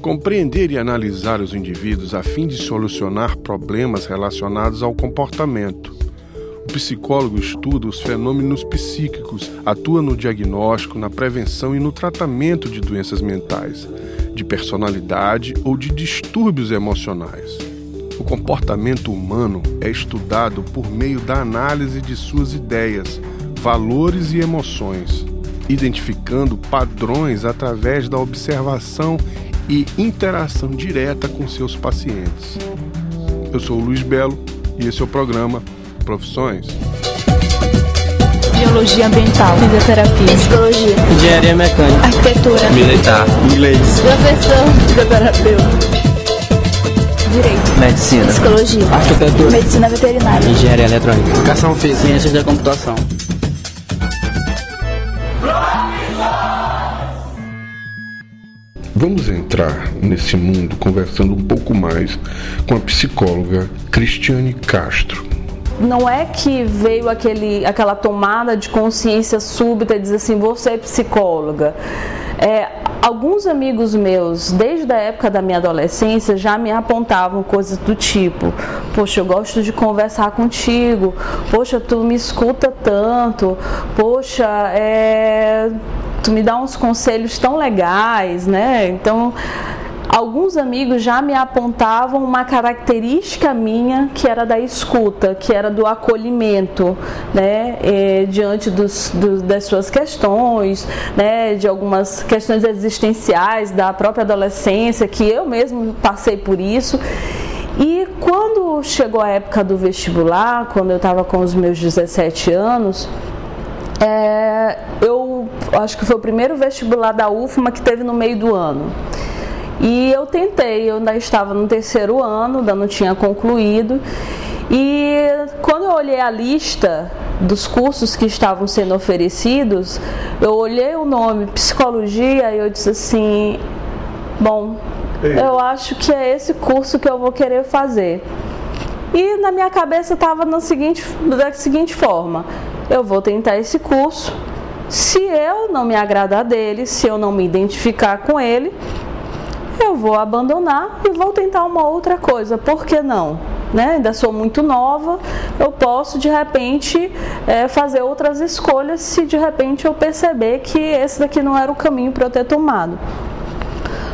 Compreender e analisar os indivíduos a fim de solucionar problemas relacionados ao comportamento. O psicólogo estuda os fenômenos psíquicos, atua no diagnóstico, na prevenção e no tratamento de doenças mentais, de personalidade ou de distúrbios emocionais. O comportamento humano é estudado por meio da análise de suas ideias, valores e emoções, identificando padrões através da observação e interação direta com seus pacientes. Eu sou o Luiz Belo e esse é o programa Profissões. Biologia ambiental, fisioterapia, psicologia, engenharia mecânica, arquitetura, militar, inglês, professor, fisioterapeuta. Direito, medicina, psicologia, arquitetura, medicina veterinária, engenharia eletrônica, educação física, ciências da computação. Vamos entrar nesse mundo conversando um pouco mais com a psicóloga Cristiane Castro. Não é que veio aquele, aquela tomada de consciência súbita e dizer assim, você é psicóloga. É, alguns amigos meus, desde a época da minha adolescência, já me apontavam coisas do tipo: Poxa, eu gosto de conversar contigo, poxa, tu me escuta tanto, poxa, é, tu me dá uns conselhos tão legais, né? Então alguns amigos já me apontavam uma característica minha que era da escuta, que era do acolhimento, né, eh, diante dos, do, das suas questões, né, de algumas questões existenciais da própria adolescência, que eu mesmo passei por isso. E quando chegou a época do vestibular, quando eu estava com os meus 17 anos, é, eu acho que foi o primeiro vestibular da UFMA que teve no meio do ano. E eu tentei, eu ainda estava no terceiro ano, ainda não tinha concluído. E quando eu olhei a lista dos cursos que estavam sendo oferecidos, eu olhei o nome psicologia e eu disse assim: bom, eu acho que é esse curso que eu vou querer fazer. E na minha cabeça estava da seguinte forma: eu vou tentar esse curso. Se eu não me agradar dele, se eu não me identificar com ele, eu vou abandonar e vou tentar uma outra coisa. Por que não? Né? Ainda sou muito nova, eu posso de repente é, fazer outras escolhas se de repente eu perceber que esse daqui não era o caminho para eu ter tomado.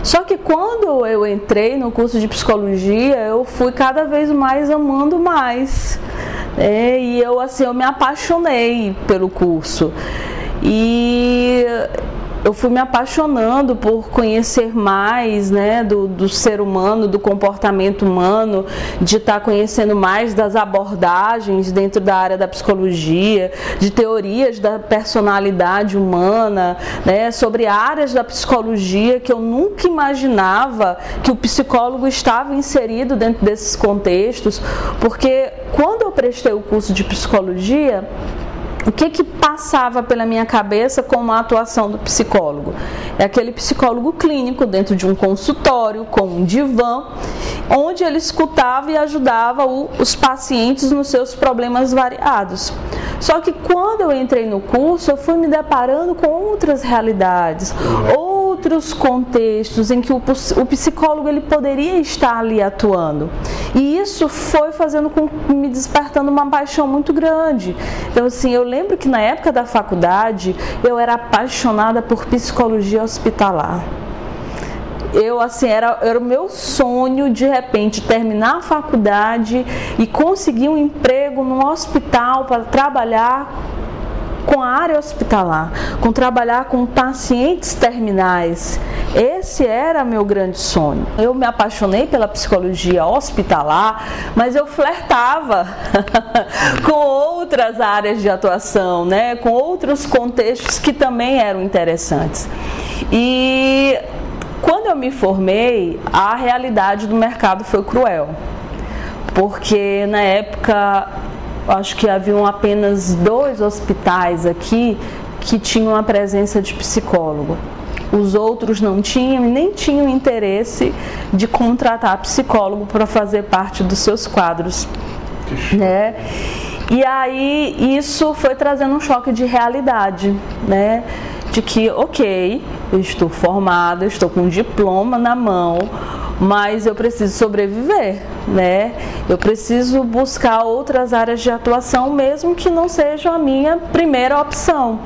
Só que quando eu entrei no curso de psicologia, eu fui cada vez mais amando mais. É, e eu assim, eu me apaixonei pelo curso. E eu fui me apaixonando por conhecer mais né, do, do ser humano, do comportamento humano, de estar conhecendo mais das abordagens dentro da área da psicologia, de teorias da personalidade humana, né, sobre áreas da psicologia que eu nunca imaginava que o psicólogo estava inserido dentro desses contextos, porque quando eu prestei o curso de psicologia, o que que passava pela minha cabeça como a atuação do psicólogo? É aquele psicólogo clínico dentro de um consultório, com um divã, onde ele escutava e ajudava o, os pacientes nos seus problemas variados. Só que quando eu entrei no curso, eu fui me deparando com outras realidades, outros contextos em que o, o psicólogo ele poderia estar ali atuando. E isso foi fazendo com me despertando uma paixão muito grande. Então assim, eu lembro que na época da faculdade eu era apaixonada por psicologia hospitalar eu assim era, era o meu sonho de repente terminar a faculdade e conseguir um emprego num hospital para trabalhar com a área hospitalar, com trabalhar com pacientes terminais. Esse era meu grande sonho. Eu me apaixonei pela psicologia hospitalar, mas eu flertava com outras áreas de atuação, né? com outros contextos que também eram interessantes. E quando eu me formei, a realidade do mercado foi cruel. Porque na época, acho que haviam apenas dois hospitais aqui que tinham a presença de psicólogo. Os outros não tinham nem tinham interesse de contratar psicólogo para fazer parte dos seus quadros. Né? E aí isso foi trazendo um choque de realidade, né? De que, ok, eu estou formada, estou com um diploma na mão, mas eu preciso sobreviver, né? Eu preciso buscar outras áreas de atuação, mesmo que não seja a minha primeira opção.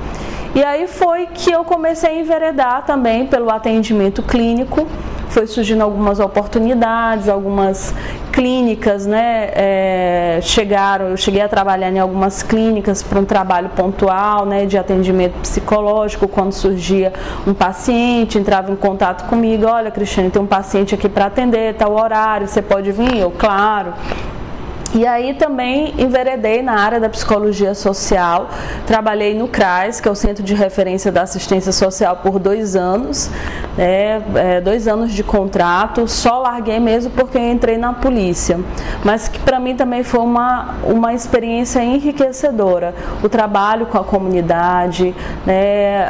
E aí foi que eu comecei a enveredar também pelo atendimento clínico foi surgindo algumas oportunidades, algumas clínicas, né? É, chegaram, eu cheguei a trabalhar em algumas clínicas para um trabalho pontual, né? De atendimento psicológico, quando surgia um paciente, entrava em contato comigo, olha, Cristiane, tem um paciente aqui para atender, tal horário, você pode vir? Eu, claro. E aí também enveredei na área da psicologia social, trabalhei no CRAS, que é o Centro de Referência da Assistência Social, por dois anos, né, é, dois anos de contrato, só larguei mesmo porque entrei na polícia, mas que para mim também foi uma, uma experiência enriquecedora, o trabalho com a comunidade, né,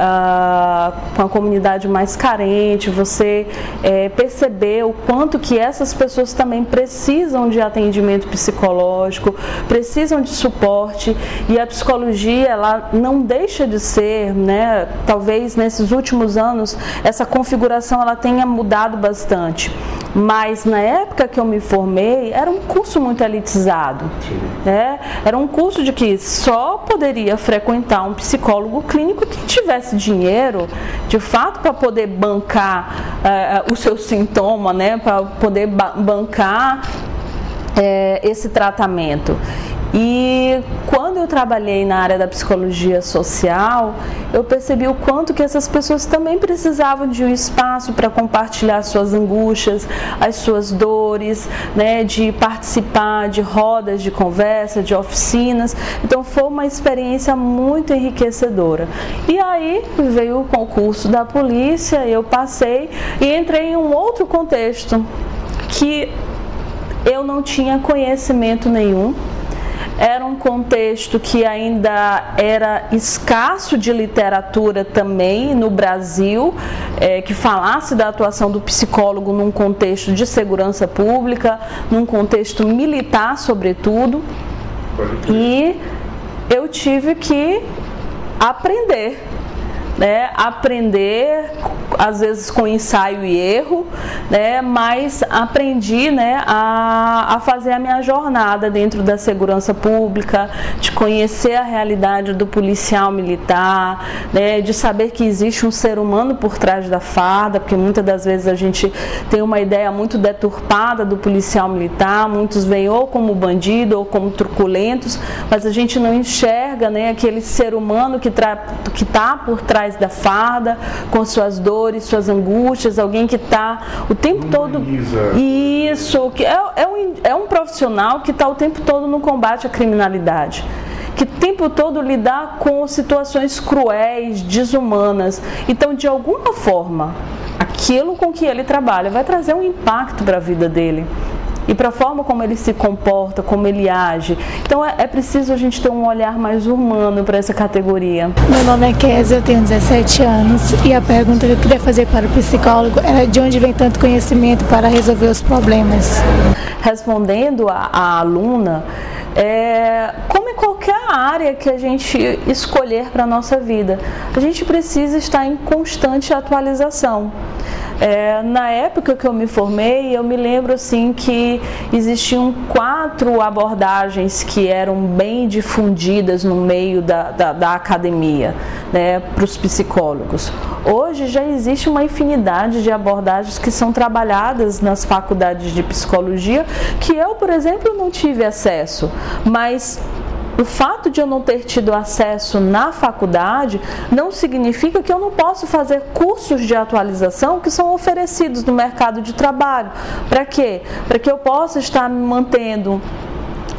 com a comunidade mais carente, você é, perceber o quanto que essas pessoas também precisam de atendimento psicológico, psicológico, precisam de suporte e a psicologia ela não deixa de ser, né, talvez nesses últimos anos essa configuração ela tenha mudado bastante. Mas na época que eu me formei, era um curso muito elitizado. Né? Era um curso de que só poderia frequentar um psicólogo clínico que tivesse dinheiro, de fato, para poder bancar uh, o seu sintoma, né? para poder bancar é, esse tratamento. E quando eu trabalhei na área da psicologia social, eu percebi o quanto que essas pessoas também precisavam de um espaço para compartilhar suas angústias, as suas dores, né, de participar de rodas de conversa, de oficinas. Então foi uma experiência muito enriquecedora. E aí veio o concurso da polícia, eu passei e entrei em um outro contexto que eu não tinha conhecimento nenhum. Era um contexto que ainda era escasso de literatura também no Brasil, é, que falasse da atuação do psicólogo num contexto de segurança pública, num contexto militar, sobretudo. E eu tive que aprender né, aprender, às vezes com ensaio e erro, né, mas aprendi né, a, a fazer a minha jornada dentro da segurança pública, de conhecer a realidade do policial militar, né, de saber que existe um ser humano por trás da farda, porque muitas das vezes a gente tem uma ideia muito deturpada do policial militar, muitos veem ou como bandido ou como truculentos, mas a gente não enxerga né, aquele ser humano que está por trás da farda, com suas dores, suas angústias, alguém que está o tempo todo. Isso, que é, é, um, é um profissional que está o tempo todo no combate à criminalidade que o tempo todo lidar com situações cruéis, desumanas. Então, de alguma forma, aquilo com que ele trabalha vai trazer um impacto para a vida dele e para a forma como ele se comporta, como ele age. Então é, é preciso a gente ter um olhar mais humano para essa categoria. Meu nome é Kézia, eu tenho 17 anos e a pergunta que eu queria fazer para o psicólogo era de onde vem tanto conhecimento para resolver os problemas. Respondendo à aluna, é, como em qualquer área que a gente escolher para a nossa vida, a gente precisa estar em constante atualização. É, na época que eu me formei, eu me lembro assim que existiam quatro abordagens que eram bem difundidas no meio da, da, da academia, né, para os psicólogos. Hoje já existe uma infinidade de abordagens que são trabalhadas nas faculdades de psicologia, que eu, por exemplo, não tive acesso, mas o fato de eu não ter tido acesso na faculdade não significa que eu não posso fazer cursos de atualização que são oferecidos no mercado de trabalho. Para quê? Para que eu possa estar me mantendo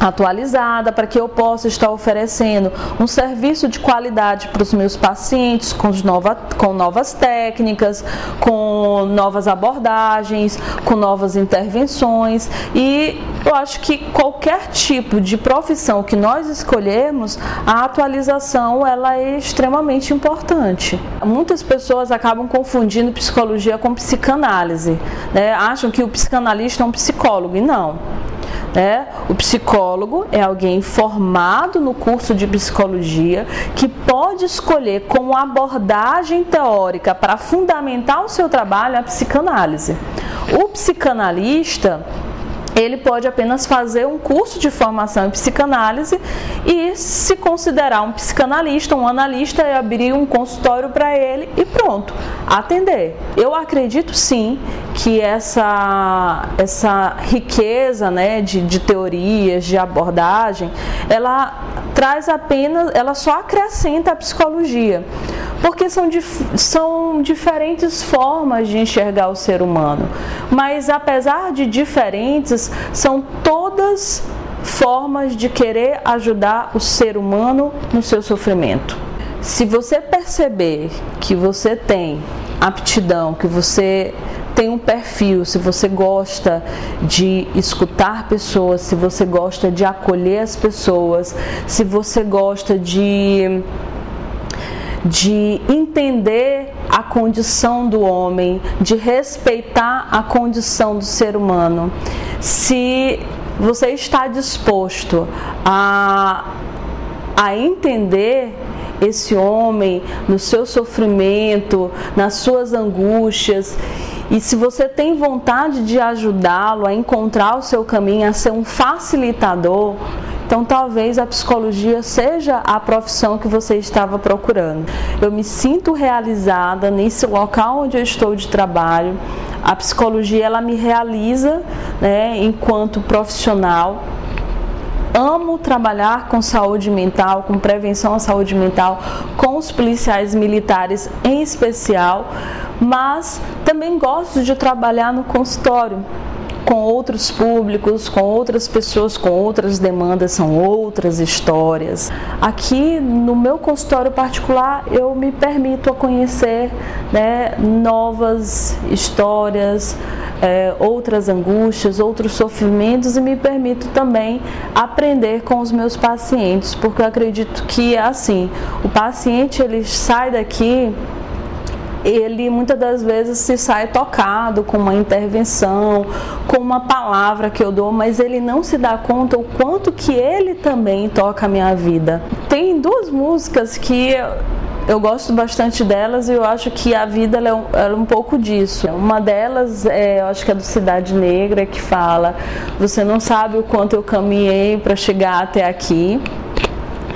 atualizada para que eu possa estar oferecendo um serviço de qualidade para os meus pacientes com, nova, com novas técnicas, com novas abordagens, com novas intervenções e eu acho que qualquer tipo de profissão que nós escolhermos, a atualização ela é extremamente importante. Muitas pessoas acabam confundindo psicologia com psicanálise, né? acham que o psicanalista é um psicólogo e não. É, o psicólogo é alguém formado no curso de psicologia que pode escolher como abordagem teórica para fundamentar o seu trabalho a psicanálise. O psicanalista ele pode apenas fazer um curso de formação em psicanálise e se considerar um psicanalista, um analista e abrir um consultório para ele e pronto, atender. Eu acredito sim que essa, essa riqueza né, de, de teorias, de abordagem, ela traz apenas, ela só acrescenta a psicologia porque são, dif são diferentes formas de enxergar o ser humano. Mas apesar de diferentes, são todas formas de querer ajudar o ser humano no seu sofrimento. Se você perceber que você tem aptidão, que você tem um perfil, se você gosta de escutar pessoas, se você gosta de acolher as pessoas, se você gosta de de entender a condição do homem, de respeitar a condição do ser humano. Se você está disposto a, a entender esse homem no seu sofrimento, nas suas angústias, e se você tem vontade de ajudá-lo a encontrar o seu caminho, a ser um facilitador, então, talvez a psicologia seja a profissão que você estava procurando. Eu me sinto realizada nesse local onde eu estou de trabalho. A psicologia ela me realiza, né, enquanto profissional. Amo trabalhar com saúde mental, com prevenção à saúde mental, com os policiais militares em especial, mas também gosto de trabalhar no consultório com outros públicos, com outras pessoas, com outras demandas, são outras histórias. Aqui no meu consultório particular, eu me permito a conhecer né, novas histórias, é, outras angústias, outros sofrimentos e me permito também aprender com os meus pacientes, porque eu acredito que assim, o paciente ele sai daqui ele muitas das vezes se sai tocado com uma intervenção, com uma palavra que eu dou, mas ele não se dá conta o quanto que ele também toca a minha vida. Tem duas músicas que eu gosto bastante delas e eu acho que a vida é um, é um pouco disso. Uma delas, é, eu acho que é do Cidade Negra, que fala: Você não sabe o quanto eu caminhei para chegar até aqui.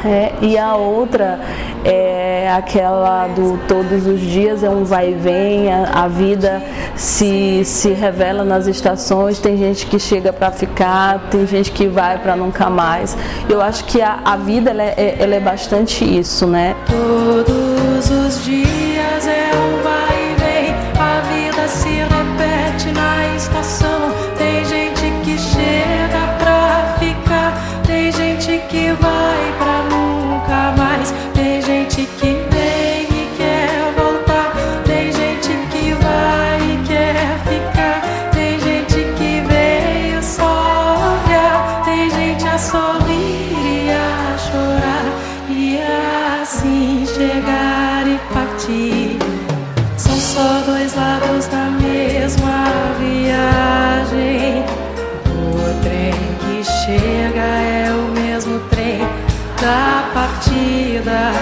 É, e a outra é aquela do todos os dias é um vai e vem, a, a vida se, se revela nas estações, tem gente que chega para ficar, tem gente que vai para nunca mais. Eu acho que a, a vida ela é, ela é bastante isso, né? Todos os dias é um vai e vem, a vida se repete na estação. Tem gente que chega pra ficar, tem gente que vai pra partida.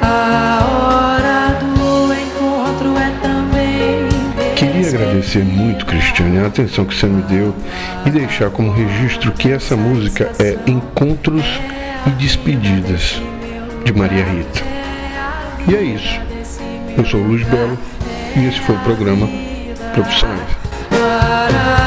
A hora do encontro é também. Queria agradecer muito, Cristiane, a atenção que você me deu e deixar como registro que essa música é Encontros e Despedidas, de Maria Rita. E é isso. Eu sou o Luiz Belo e esse foi o programa Profissionais. Para